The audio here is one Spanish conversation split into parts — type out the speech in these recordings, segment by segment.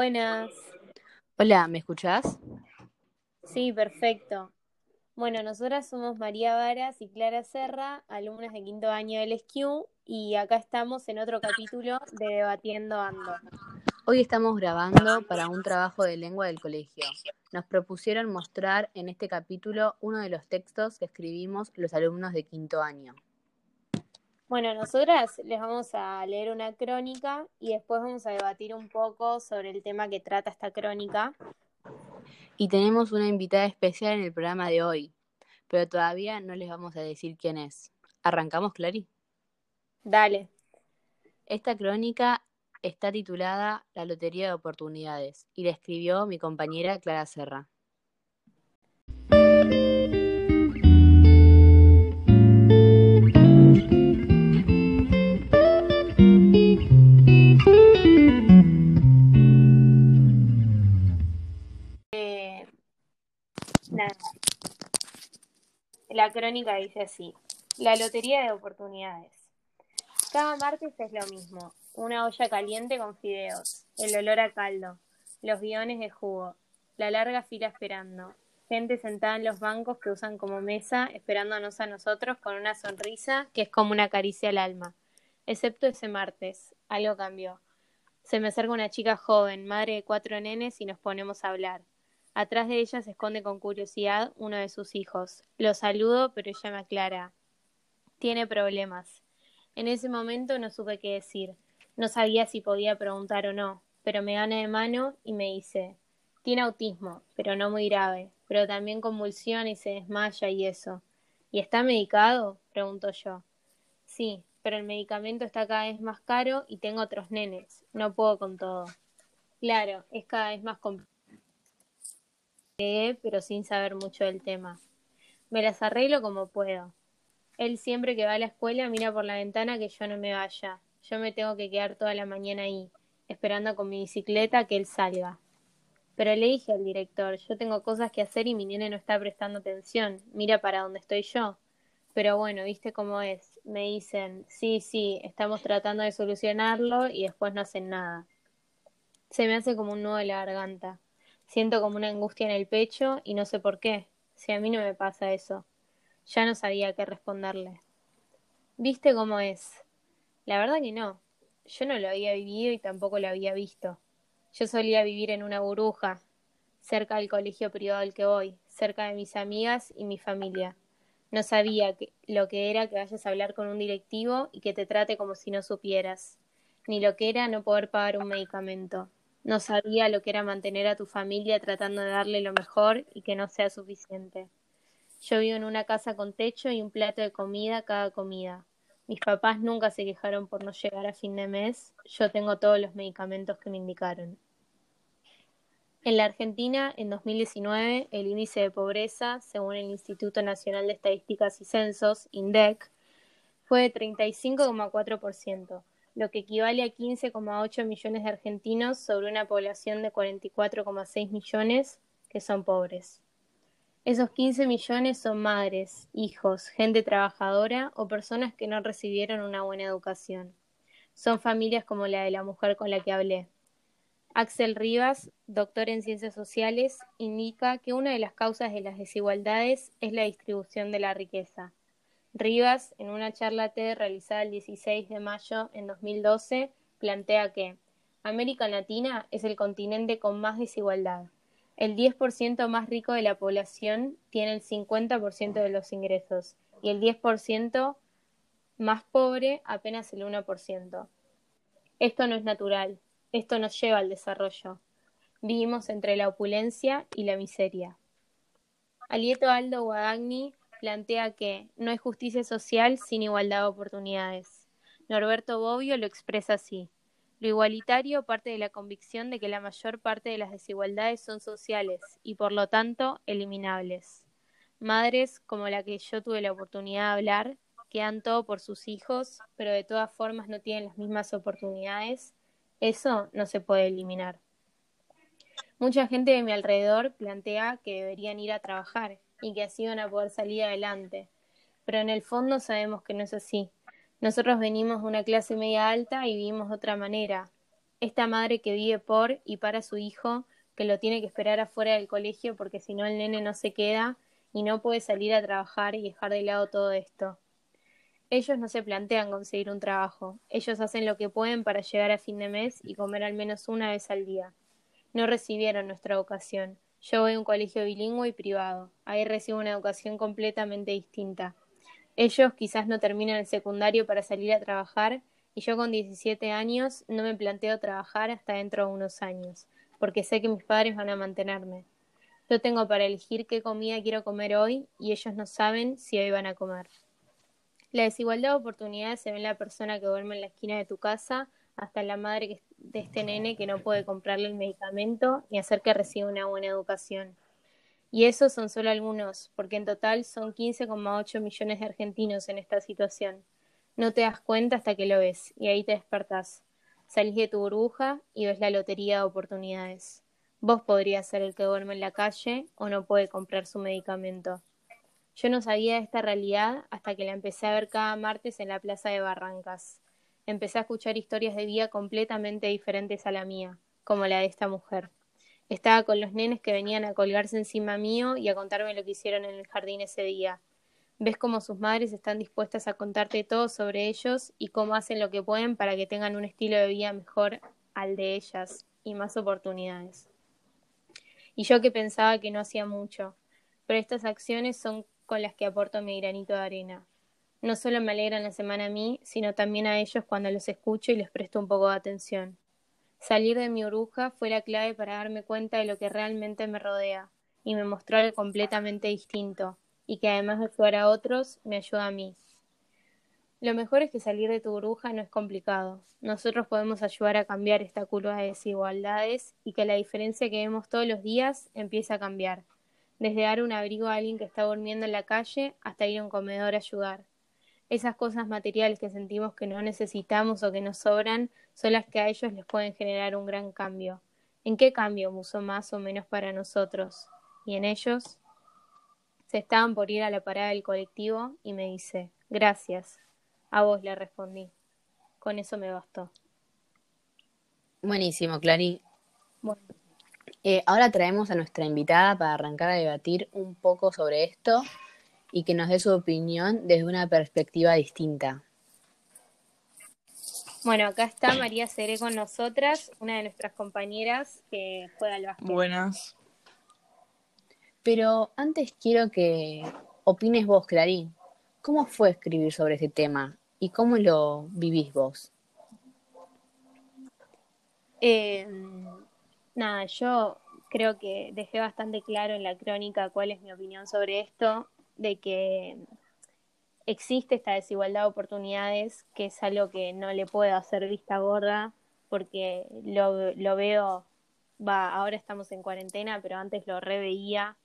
Buenas. Hola, ¿me escuchás? Sí, perfecto. Bueno, nosotras somos María Varas y Clara Serra, alumnas de quinto año del SQ, y acá estamos en otro capítulo de Debatiendo Ando. Hoy estamos grabando para un trabajo de lengua del colegio. Nos propusieron mostrar en este capítulo uno de los textos que escribimos los alumnos de quinto año. Bueno, nosotras les vamos a leer una crónica y después vamos a debatir un poco sobre el tema que trata esta crónica. Y tenemos una invitada especial en el programa de hoy, pero todavía no les vamos a decir quién es. ¿Arrancamos, Clary? Dale. Esta crónica está titulada La Lotería de Oportunidades y la escribió mi compañera Clara Serra. La crónica dice así. La Lotería de Oportunidades. Cada martes es lo mismo. Una olla caliente con fideos, el olor a caldo, los guiones de jugo, la larga fila esperando, gente sentada en los bancos que usan como mesa, esperándonos a nosotros con una sonrisa que es como una caricia al alma. Excepto ese martes, algo cambió. Se me acerca una chica joven, madre de cuatro nenes, y nos ponemos a hablar. Atrás de ella se esconde con curiosidad uno de sus hijos. Lo saludo, pero ella me aclara. Tiene problemas. En ese momento no supe qué decir. No sabía si podía preguntar o no, pero me gana de mano y me dice, tiene autismo, pero no muy grave, pero también convulsiona y se desmaya y eso. ¿Y está medicado? pregunto yo. Sí, pero el medicamento está cada vez más caro y tengo otros nenes. No puedo con todo. Claro, es cada vez más complicado, pero sin saber mucho del tema. Me las arreglo como puedo. Él siempre que va a la escuela mira por la ventana que yo no me vaya. Yo me tengo que quedar toda la mañana ahí, esperando con mi bicicleta que él salga. Pero le dije al director, yo tengo cosas que hacer y mi nene no está prestando atención, mira para dónde estoy yo. Pero bueno, viste cómo es. Me dicen, sí, sí, estamos tratando de solucionarlo y después no hacen nada. Se me hace como un nudo de la garganta. Siento como una angustia en el pecho y no sé por qué. Si a mí no me pasa eso. Ya no sabía qué responderle. ¿Viste cómo es? La verdad que no. Yo no lo había vivido y tampoco lo había visto. Yo solía vivir en una burbuja, cerca del colegio privado al que voy, cerca de mis amigas y mi familia. No sabía lo que era que vayas a hablar con un directivo y que te trate como si no supieras, ni lo que era no poder pagar un medicamento. No sabía lo que era mantener a tu familia tratando de darle lo mejor y que no sea suficiente. Yo vivo en una casa con techo y un plato de comida cada comida. Mis papás nunca se quejaron por no llegar a fin de mes. Yo tengo todos los medicamentos que me indicaron. En la Argentina, en 2019, el índice de pobreza, según el Instituto Nacional de Estadísticas y Censos, INDEC, fue de 35,4%, lo que equivale a 15,8 millones de argentinos sobre una población de 44,6 millones que son pobres. Esos 15 millones son madres, hijos, gente trabajadora o personas que no recibieron una buena educación. Son familias como la de la mujer con la que hablé. Axel Rivas, doctor en ciencias sociales, indica que una de las causas de las desigualdades es la distribución de la riqueza. Rivas, en una charla TED realizada el 16 de mayo en 2012, plantea que América Latina es el continente con más desigualdad el 10% más rico de la población tiene el 50% de los ingresos y el 10% más pobre apenas el 1%. Esto no es natural, esto nos lleva al desarrollo. Vivimos entre la opulencia y la miseria. Alieto Aldo Guadagni plantea que no hay justicia social sin igualdad de oportunidades. Norberto Bobbio lo expresa así. Lo igualitario parte de la convicción de que la mayor parte de las desigualdades son sociales y por lo tanto eliminables. Madres como la que yo tuve la oportunidad de hablar, que dan todo por sus hijos, pero de todas formas no tienen las mismas oportunidades, eso no se puede eliminar. Mucha gente de mi alrededor plantea que deberían ir a trabajar y que así van a poder salir adelante, pero en el fondo sabemos que no es así nosotros venimos de una clase media alta y vivimos de otra manera. Esta madre que vive por y para su hijo, que lo tiene que esperar afuera del colegio porque si no el nene no se queda y no puede salir a trabajar y dejar de lado todo esto. Ellos no se plantean conseguir un trabajo, ellos hacen lo que pueden para llegar a fin de mes y comer al menos una vez al día. No recibieron nuestra educación. Yo voy a un colegio bilingüe y privado. Ahí recibo una educación completamente distinta. Ellos quizás no terminan el secundario para salir a trabajar y yo con 17 años no me planteo trabajar hasta dentro de unos años, porque sé que mis padres van a mantenerme. Yo tengo para elegir qué comida quiero comer hoy y ellos no saben si hoy van a comer. La desigualdad de oportunidades se ve en la persona que duerme en la esquina de tu casa hasta la madre de este nene que no puede comprarle el medicamento ni hacer que reciba una buena educación. Y esos son solo algunos, porque en total son 15,8 millones de argentinos en esta situación. No te das cuenta hasta que lo ves, y ahí te despertás. Salís de tu burbuja y ves la lotería de oportunidades. Vos podrías ser el que duerme en la calle o no puede comprar su medicamento. Yo no sabía de esta realidad hasta que la empecé a ver cada martes en la plaza de Barrancas. Empecé a escuchar historias de vida completamente diferentes a la mía, como la de esta mujer. Estaba con los nenes que venían a colgarse encima mío y a contarme lo que hicieron en el jardín ese día. Ves cómo sus madres están dispuestas a contarte todo sobre ellos y cómo hacen lo que pueden para que tengan un estilo de vida mejor al de ellas y más oportunidades. Y yo que pensaba que no hacía mucho, pero estas acciones son con las que aporto mi granito de arena. No solo me alegran la semana a mí, sino también a ellos cuando los escucho y les presto un poco de atención. Salir de mi burbuja fue la clave para darme cuenta de lo que realmente me rodea y me mostró algo completamente distinto y que además de ayudar a otros, me ayuda a mí. Lo mejor es que salir de tu burbuja no es complicado. Nosotros podemos ayudar a cambiar esta curva de desigualdades y que la diferencia que vemos todos los días empiece a cambiar. Desde dar un abrigo a alguien que está durmiendo en la calle hasta ir a un comedor a ayudar. Esas cosas materiales que sentimos que no necesitamos o que nos sobran son las que a ellos les pueden generar un gran cambio. ¿En qué cambio uso más o menos para nosotros? Y en ellos se estaban por ir a la parada del colectivo y me dice, gracias. A vos le respondí. Con eso me bastó. Buenísimo, Clary. Bueno. Eh, ahora traemos a nuestra invitada para arrancar a debatir un poco sobre esto y que nos dé su opinión desde una perspectiva distinta. Bueno, acá está María Seré con nosotras, una de nuestras compañeras que juega al básquet. Buenas. Pero antes quiero que opines vos, Clarín. ¿Cómo fue escribir sobre este tema y cómo lo vivís vos? Eh, nada, yo creo que dejé bastante claro en la crónica cuál es mi opinión sobre esto de que existe esta desigualdad de oportunidades, que es algo que no le puedo hacer vista gorda, porque lo, lo veo, va, ahora estamos en cuarentena, pero antes lo reveía,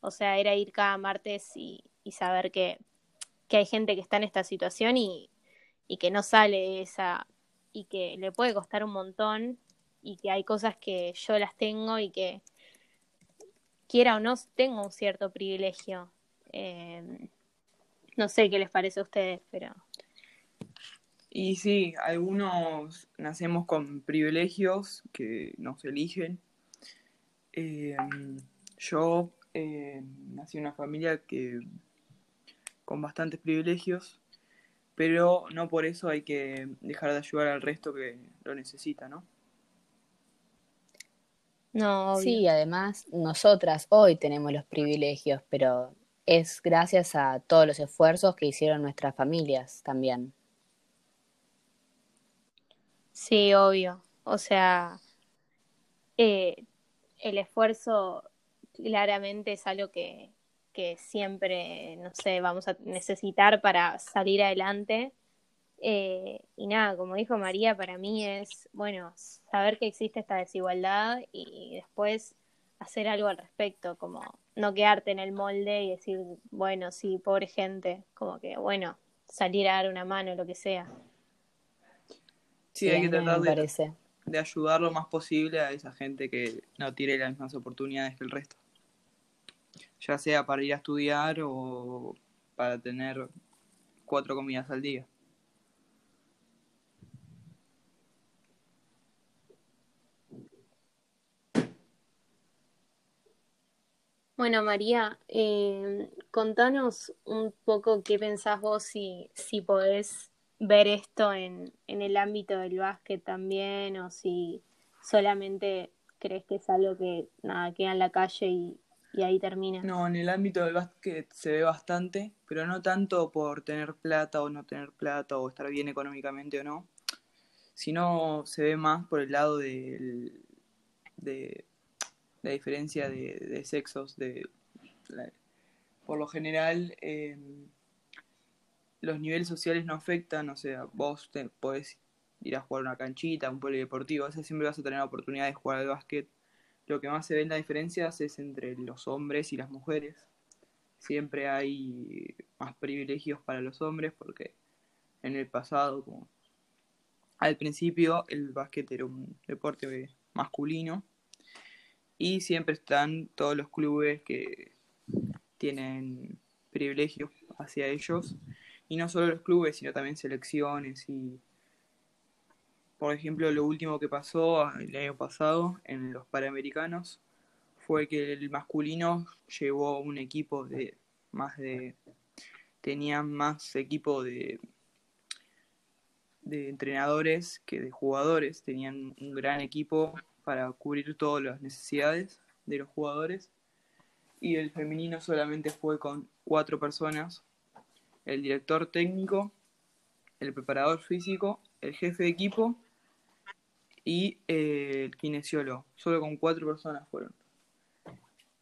o sea, era ir cada martes y, y saber que, que, hay gente que está en esta situación y, y que no sale de esa, y que le puede costar un montón, y que hay cosas que yo las tengo y que quiera o no tengo un cierto privilegio Em, no sé qué les parece a ustedes, pero... Y sí, algunos nacemos con privilegios que nos eligen. Em, yo em, nací en una familia que con bastantes privilegios, pero no por eso hay que dejar de ayudar al resto que lo necesita, ¿no? No, sí, además nosotras hoy tenemos los privilegios, pero es gracias a todos los esfuerzos que hicieron nuestras familias también. Sí, obvio. O sea, eh, el esfuerzo claramente es algo que, que, siempre, no sé, vamos a necesitar para salir adelante. Eh, y nada, como dijo María, para mí es, bueno, saber que existe esta desigualdad y después hacer algo al respecto, como no quedarte en el molde y decir, bueno, sí, pobre gente, como que, bueno, salir a dar una mano, lo que sea. Sí, hay que tratar de, de, ayudar lo más posible a esa gente que no tiene las mismas oportunidades que el resto. Ya sea para ir a estudiar o para tener cuatro comidas al día. Bueno, María, eh, contanos un poco qué pensás vos si, si podés ver esto en, en el ámbito del básquet también o si solamente crees que es algo que nada, queda en la calle y, y ahí termina. No, en el ámbito del básquet se ve bastante, pero no tanto por tener plata o no tener plata o estar bien económicamente o no, sino se ve más por el lado del, de la diferencia de, sexos. De, por lo general, eh, los niveles sociales no afectan, o sea, vos te podés ir a jugar una canchita, un polideportivo, o sea, siempre vas a tener la oportunidad de jugar al básquet. Lo que más se ven las diferencias es entre los hombres y las mujeres. Siempre hay más privilegios para los hombres porque en el pasado, como al principio, el básquet era un deporte masculino y siempre están todos los clubes que tienen privilegios hacia ellos. Y no solo los clubes, sino también selecciones y por ejemplo, lo último que pasó el año pasado en los Panamericanos fue que el masculino llevó un equipo de más de tenían más equipo de de entrenadores que de jugadores, tenían un gran equipo para cubrir todas las necesidades de los jugadores y el femenino solamente fue con cuatro personas, el director técnico, el preparador físico, el jefe de equipo y eh, el kinesiólogo. Solo con cuatro personas fueron.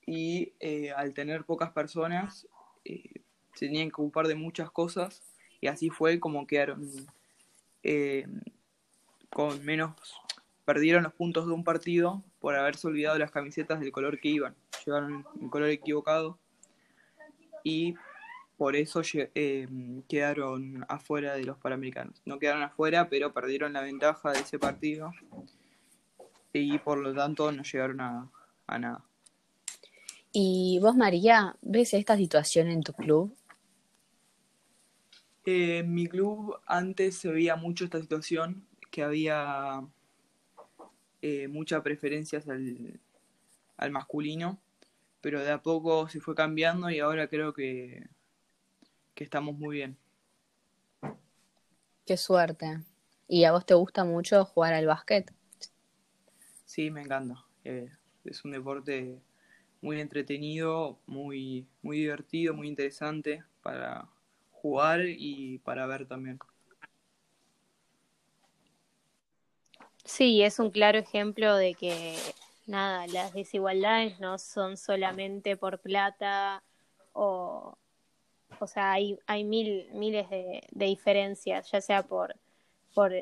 Y eh, al tener pocas personas, eh, se tenían que ocupar de muchas cosas y así fue como quedaron eh, con menos, perdieron los puntos de un partido por haberse olvidado las camisetas del color que iban. Llevaron el color equivocado y por eso eh, quedaron afuera de los Panamericanos. No quedaron afuera, pero perdieron la ventaja de ese partido y por lo tanto no llegaron a, a nada. ¿Y vos, María, ves esta situación en tu club? Eh, en mi club antes se veía mucho esta situación, que había eh, muchas preferencias al, al masculino, pero de a poco se fue cambiando y ahora creo que, que estamos muy bien. Qué suerte. ¿Y a vos te gusta mucho jugar al básquet? Sí, me encanta. Eh, es un deporte muy entretenido, muy, muy divertido, muy interesante para jugar y para ver también. Sí, es un claro ejemplo de que nada, las desigualdades no son solamente por plata o, o sea, hay, hay mil, miles de, de diferencias, ya sea por, por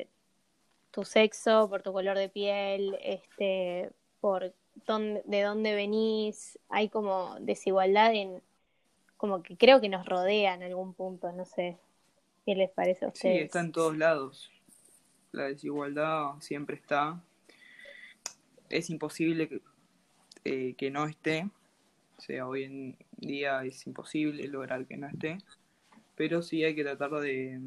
tu sexo, por tu color de piel, este, por dónde, de dónde venís, hay como desigualdad en, como que creo que nos rodea en algún punto, no sé qué les parece a Sí, ustedes. está en todos lados. La desigualdad siempre está. Es imposible que, eh, que no esté. O sea, hoy en día es imposible lograr que no esté. Pero sí hay que tratar de,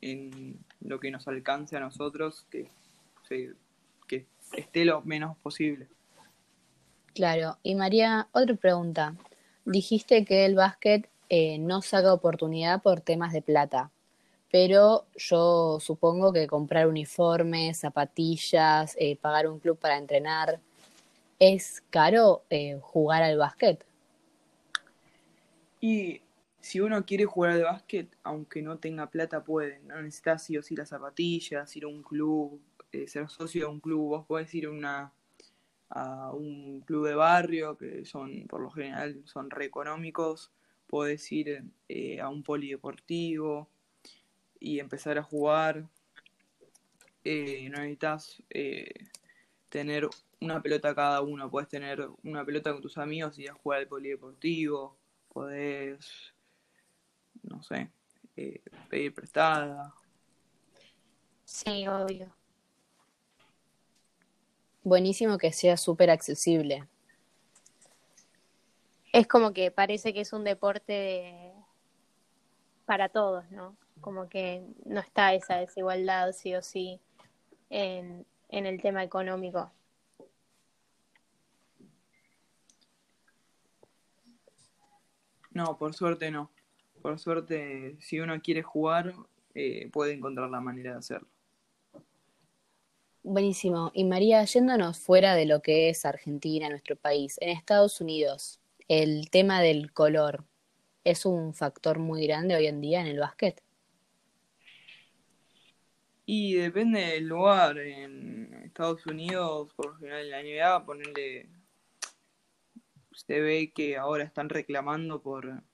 en lo que nos alcance a nosotros, que, que esté lo menos posible. Claro. Y María, otra pregunta. Dijiste que el básquet eh, no saca oportunidad por temas de plata, pero yo supongo que comprar uniformes, zapatillas, eh, pagar un club para entrenar, ¿es caro eh, jugar al básquet? Y si uno quiere jugar al básquet, aunque no tenga plata, puede. No necesitas sí o sí las zapatillas, ir a un club, eh, ser socio de un club. Vos podés ir a, una, un club de barrio, que son, por lo general, son re económicos. Podés ir a un polideportivo y empezar a jugar. Eh, no necesitas eh, tener una pelota cada uno. Podés tener una pelota con tus amigos y ir a jugar al polideportivo. Podés, no sé, eh, pedir prestada. Sí, obvio. Buenísimo que sea súper accesible. Es como que parece que es un deporte de- para todos, ¿no? Como que no está esa desigualdad, sí o sí, en, en el tema económico. No, por suerte no. Por suerte, si uno quiere jugar, eh, puede encontrar la manera de hacerlo. Buenísimo. Y María, yéndonos fuera de lo que es Argentina, nuestro país, en Estados Unidos, el tema del color es un factor muy grande hoy en día en el básquet. Y depende del lugar. En Estados Unidos, por lo general en la NBA, ponerle. Se ve que ahora están reclamando por,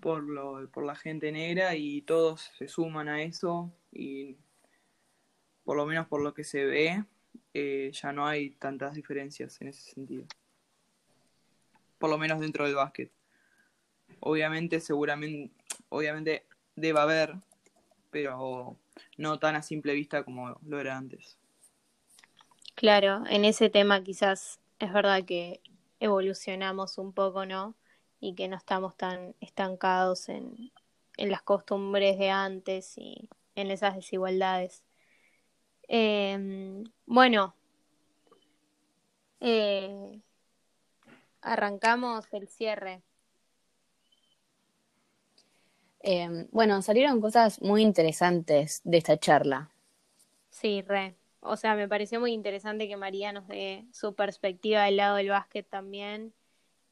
por, lo, por la gente negra y todos se suman a eso. Y por lo menos por lo que se ve, eh, ya no hay tantas diferencias en ese sentido. Por lo menos dentro del básquet. Obviamente, seguramente, obviamente debe haber, pero no tan a simple vista como lo era antes. Claro, en ese tema quizás es verdad que evolucionamos un poco, ¿no? Y que no estamos tan estancados en, en las costumbres de antes y en esas desigualdades. Eh, bueno, eh, arrancamos el cierre. Eh, bueno, salieron cosas muy interesantes de esta charla. Sí, re. O sea, me pareció muy interesante que María nos dé su perspectiva del lado del básquet también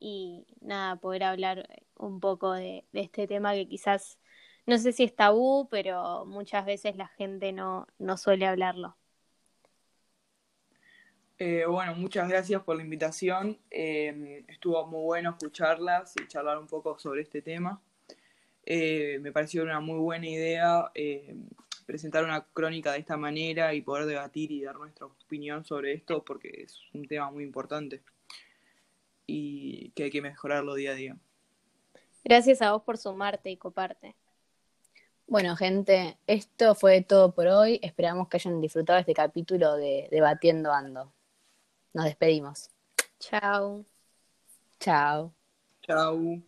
y nada, poder hablar un poco de, de este tema que quizás, no sé si es tabú, pero muchas veces la gente no, no suele hablarlo. Eh, bueno, muchas gracias por la invitación. Eh, estuvo muy bueno escucharlas y charlar un poco sobre este tema. Eh, me pareció una muy buena idea eh, presentar una crónica de esta manera y poder debatir y dar nuestra opinión sobre esto porque es un tema muy importante y que hay que mejorarlo día a día. Gracias a vos por sumarte y coparte. Bueno, gente, esto fue todo por hoy. Esperamos que hayan disfrutado este capítulo de Debatiendo Ando. Nos despedimos. Chao. Chao. Chao.